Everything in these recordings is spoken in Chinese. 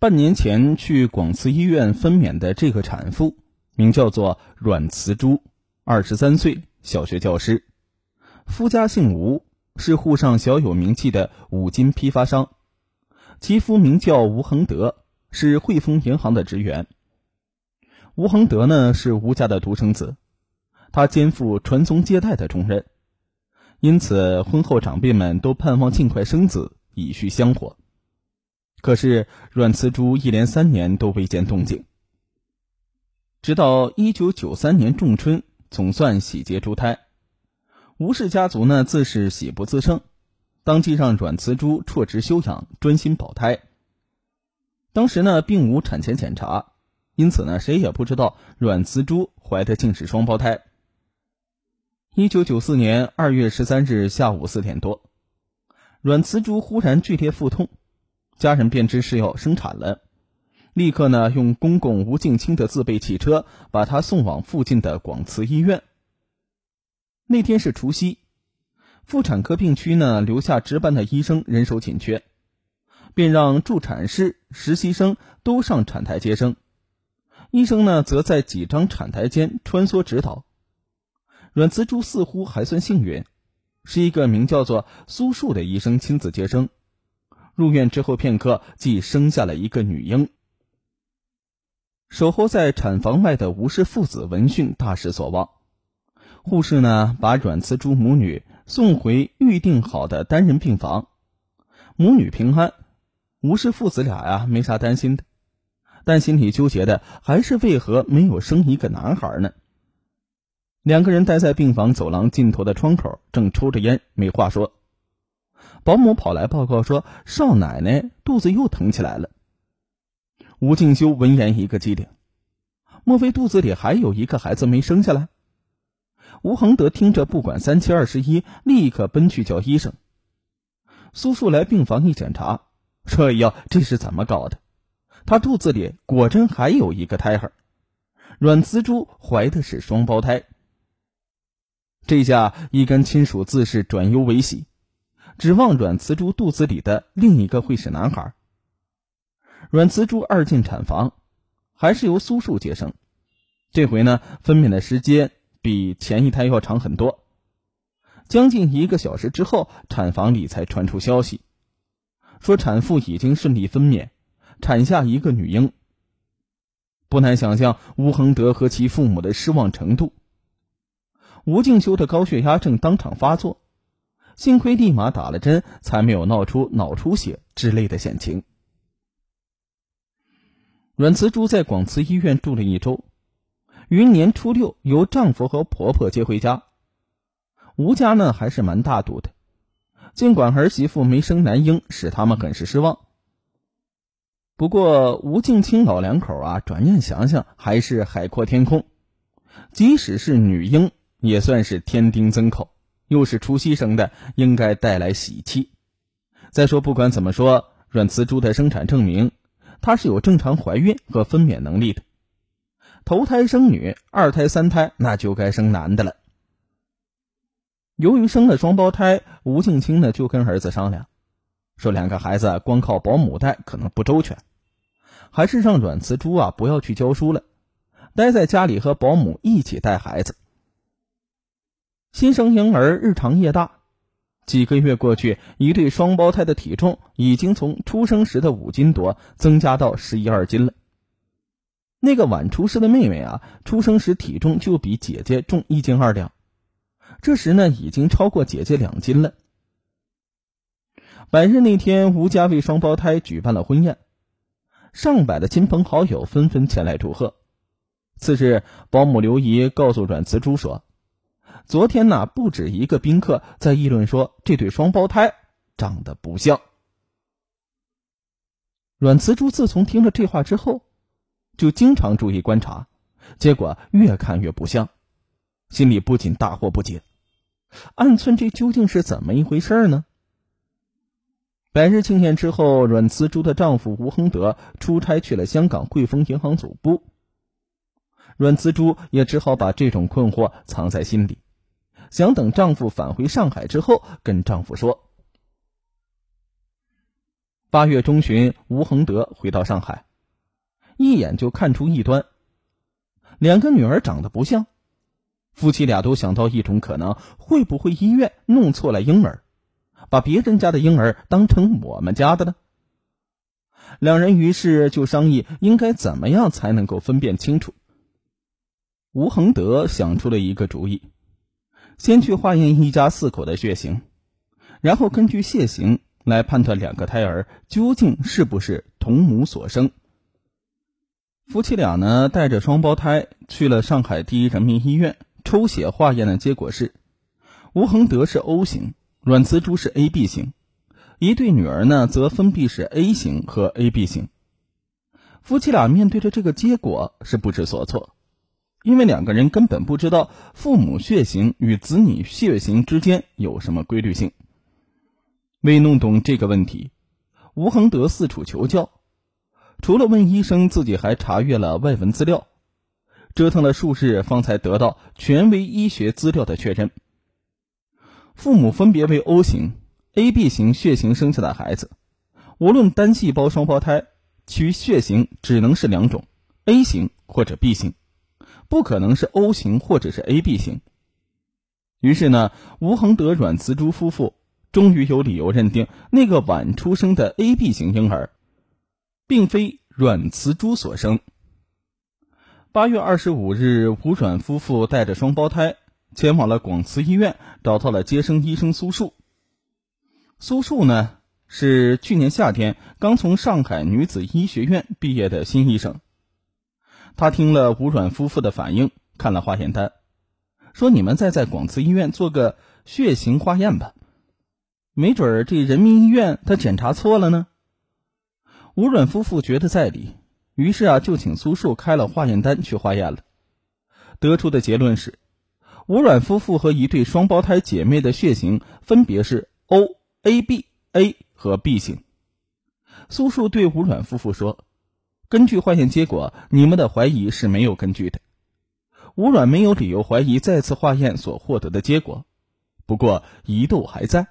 半年前去广慈医院分娩的这个产妇，名叫做阮慈珠，二十三岁，小学教师，夫家姓吴，是沪上小有名气的五金批发商，其夫名叫吴恒德，是汇丰银行的职员。吴恒德呢是吴家的独生子，他肩负传宗接代的重任，因此婚后长辈们都盼望尽快生子，以续香火。可是阮慈珠一连三年都未见动静，直到一九九三年仲春，总算喜结珠胎。吴氏家族呢自是喜不自胜，当即让阮慈珠辍职休养，专心保胎。当时呢并无产前检查，因此呢谁也不知道阮慈珠怀的竟是双胞胎。一九九四年二月十三日下午四点多，阮慈珠忽然剧烈腹痛。家人便知是要生产了，立刻呢用公公吴敬清的自备汽车把她送往附近的广慈医院。那天是除夕，妇产科病区呢留下值班的医生人手紧缺，便让助产士、实习生都上产台接生，医生呢则在几张产台间穿梭指导。阮慈珠似乎还算幸运，是一个名叫做苏树的医生亲自接生。入院之后片刻，即生下了一个女婴。守候在产房外的吴氏父子闻讯大失所望。护士呢，把阮慈珠母女送回预定好的单人病房。母女平安，吴氏父子俩呀没啥担心的，但心里纠结的还是为何没有生一个男孩呢？两个人待在病房走廊尽头的窗口，正抽着烟，没话说。保姆跑来报告说：“少奶奶肚子又疼起来了。”吴敬修闻言一个机灵，莫非肚子里还有一个孩子没生下来？吴恒德听着，不管三七二十一，立刻奔去叫医生。苏树来病房一检查，说：“哟，这是怎么搞的？他肚子里果真还有一个胎儿，阮慈珠怀的是双胞胎。”这下一干亲属自是转忧为喜。指望阮慈珠肚子里的另一个会是男孩。阮慈珠二进产房，还是由苏树接生。这回呢，分娩的时间比前一胎要长很多。将近一个小时之后，产房里才传出消息，说产妇已经顺利分娩，产下一个女婴。不难想象吴恒德和其父母的失望程度。吴敬修的高血压正当场发作。幸亏立马打了针，才没有闹出脑出血之类的险情。阮慈珠在广慈医院住了一周，于年初六由丈夫和婆婆接回家。吴家呢还是蛮大度的，尽管儿媳妇没生男婴，使他们很是失望。不过吴敬清老两口啊，转念想想，还是海阔天空，即使是女婴，也算是添丁增口。又是除夕生的，应该带来喜气。再说，不管怎么说，阮慈珠的生产证明她是有正常怀孕和分娩能力的。头胎生女，二胎、三胎那就该生男的了。由于生了双胞胎，吴敬清呢就跟儿子商量，说两个孩子光靠保姆带可能不周全，还是让阮慈珠啊不要去教书了，待在家里和保姆一起带孩子。新生婴儿日长夜大，几个月过去，一对双胞胎的体重已经从出生时的五斤多增加到十一二斤了。那个晚出世的妹妹啊，出生时体重就比姐姐重一斤二两，这时呢已经超过姐姐两斤了。百日那天，吴家为双胞胎举办了婚宴，上百的亲朋好友纷纷前来祝贺。次日，保姆刘姨告诉阮慈珠说。昨天呢，不止一个宾客在议论说这对双胞胎长得不像。阮慈珠自从听了这话之后，就经常注意观察，结果越看越不像，心里不仅大惑不解，暗忖这究竟是怎么一回事呢？百日庆典之后，阮慈珠的丈夫吴恒德出差去了香港汇丰银行总部，阮慈珠也只好把这种困惑藏在心里。想等丈夫返回上海之后，跟丈夫说。八月中旬，吴恒德回到上海，一眼就看出异端。两个女儿长得不像，夫妻俩都想到一种可能：会不会医院弄错了婴儿，把别人家的婴儿当成我们家的呢？两人于是就商议应该怎么样才能够分辨清楚。吴恒德想出了一个主意，先去化验一家四口的血型，然后根据血型。来判断两个胎儿究竟是不是同母所生。夫妻俩呢带着双胞胎去了上海第一人民医院，抽血化验的结果是，吴恒德是 O 型，阮慈珠是 AB 型，一对女儿呢则分别是 A 型和 AB 型。夫妻俩面对着这个结果是不知所措，因为两个人根本不知道父母血型与子女血型之间有什么规律性。为弄懂这个问题，吴恒德四处求教，除了问医生，自己还查阅了外文资料，折腾了数日，方才得到权威医学资料的确认。父母分别为 O 型、AB 型血型生下的孩子，无论单细胞双胞胎，其血型只能是两种：A 型或者 B 型，不可能是 O 型或者是 AB 型。于是呢，吴恒德、阮慈珠夫妇。终于有理由认定那个晚出生的 AB 型婴儿，并非阮慈珠所生。八月二十五日，吴阮夫妇带着双胞胎前往了广慈医院，找到了接生医生苏树。苏树呢，是去年夏天刚从上海女子医学院毕业的新医生。他听了吴阮夫妇的反应，看了化验单，说：“你们再在广慈医院做个血型化验吧。”没准儿这人民医院他检查错了呢。吴阮夫妇觉得在理，于是啊就请苏树开了化验单去化验了。得出的结论是，吴阮夫妇和一对双胞胎姐妹的血型分别是 O、AB、A 和 B 型。苏树对吴阮夫妇说：“根据化验结果，你们的怀疑是没有根据的。吴阮没有理由怀疑再次化验所获得的结果，不过疑窦还在。”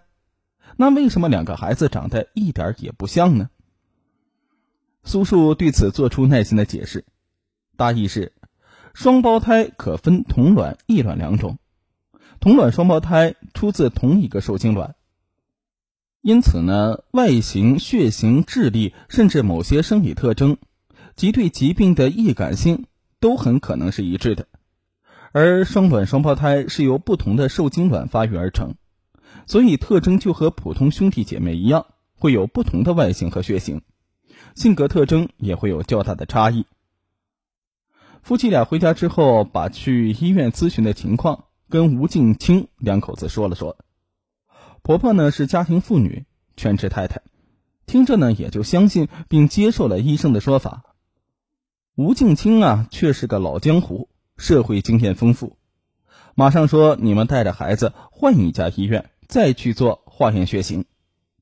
那为什么两个孩子长得一点也不像呢？苏树对此做出耐心的解释，大意是：双胞胎可分同卵、异卵两种，同卵双胞胎出自同一个受精卵，因此呢，外形、血型、智力，甚至某些生理特征及对疾病的易感性都很可能是一致的。而双卵双胞胎是由不同的受精卵发育而成。所以特征就和普通兄弟姐妹一样，会有不同的外形和血型，性格特征也会有较大的差异。夫妻俩回家之后，把去医院咨询的情况跟吴静清两口子说了说。婆婆呢是家庭妇女，全职太太，听着呢也就相信并接受了医生的说法。吴静清啊却是个老江湖，社会经验丰富，马上说：“你们带着孩子换一家医院。”再去做化验血型，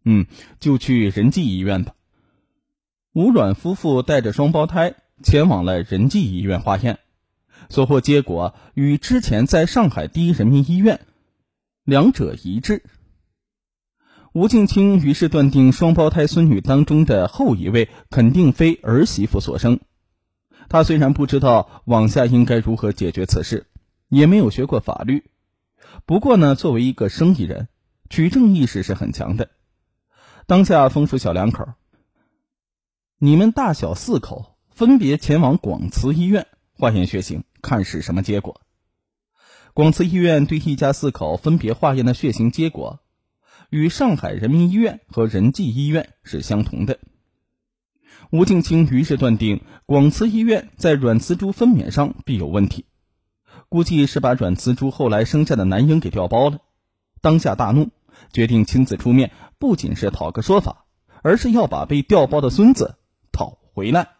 嗯，就去仁济医院吧。吴阮夫妇带着双胞胎前往了仁济医院化验，所获结果与之前在上海第一人民医院两者一致。吴静清于是断定双胞胎孙女当中的后一位肯定非儿媳妇所生。他虽然不知道往下应该如何解决此事，也没有学过法律，不过呢，作为一个生意人。取证意识是很强的。当下吩咐小两口：“你们大小四口分别前往广慈医院化验血型，看是什么结果。”广慈医院对一家四口分别化验的血型结果，与上海人民医院和仁济医院是相同的。吴静清于是断定，广慈医院在阮慈珠分娩上必有问题，估计是把阮慈珠后来生下的男婴给调包了。当下大怒，决定亲自出面，不仅是讨个说法，而是要把被调包的孙子讨回来。